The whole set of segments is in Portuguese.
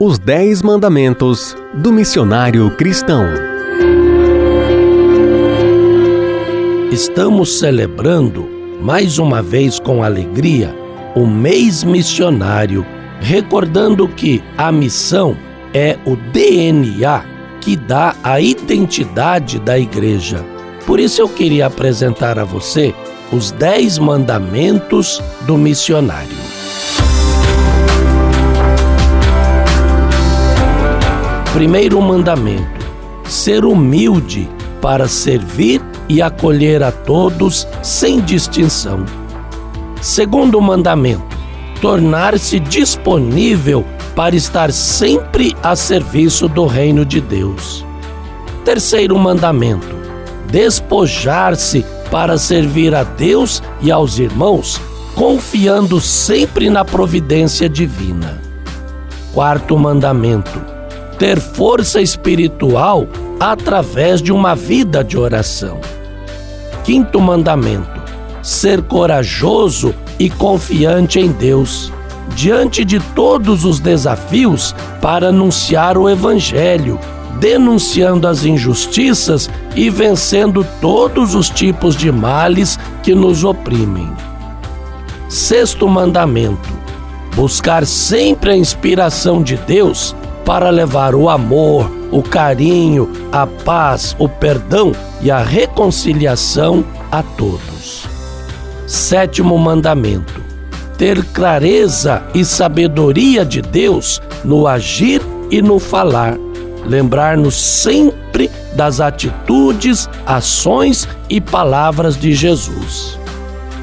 Os Dez Mandamentos do Missionário Cristão. Estamos celebrando, mais uma vez com alegria, o mês missionário, recordando que a missão é o DNA que dá a identidade da igreja. Por isso eu queria apresentar a você os Dez Mandamentos do Missionário. Primeiro mandamento: ser humilde para servir e acolher a todos sem distinção. Segundo mandamento: tornar-se disponível para estar sempre a serviço do reino de Deus. Terceiro mandamento: despojar-se para servir a Deus e aos irmãos, confiando sempre na providência divina. Quarto mandamento: ter força espiritual através de uma vida de oração. Quinto mandamento: ser corajoso e confiante em Deus, diante de todos os desafios para anunciar o Evangelho, denunciando as injustiças e vencendo todos os tipos de males que nos oprimem. Sexto mandamento: buscar sempre a inspiração de Deus para levar o amor, o carinho, a paz, o perdão e a reconciliação a todos. Sétimo mandamento: ter clareza e sabedoria de Deus no agir e no falar. Lembrar-nos sempre das atitudes, ações e palavras de Jesus.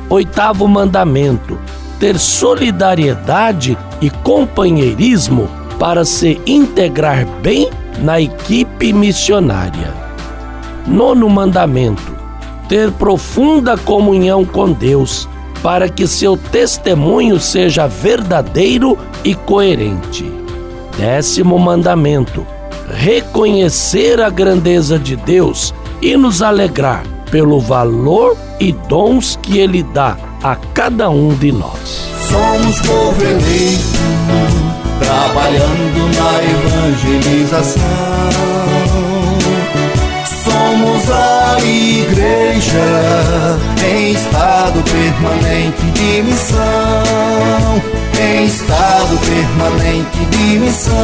Oitavo mandamento: ter solidariedade e companheirismo para se integrar bem na equipe missionária. Nono mandamento: ter profunda comunhão com Deus, para que seu testemunho seja verdadeiro e coerente. Décimo mandamento: reconhecer a grandeza de Deus e nos alegrar pelo valor e dons que Ele dá a cada um de nós. Somos povo eleito trabalhando na evangelização. Somos a igreja em estado permanente de missão. Em estado permanente de missão.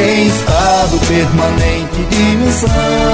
Em estado permanente de missão.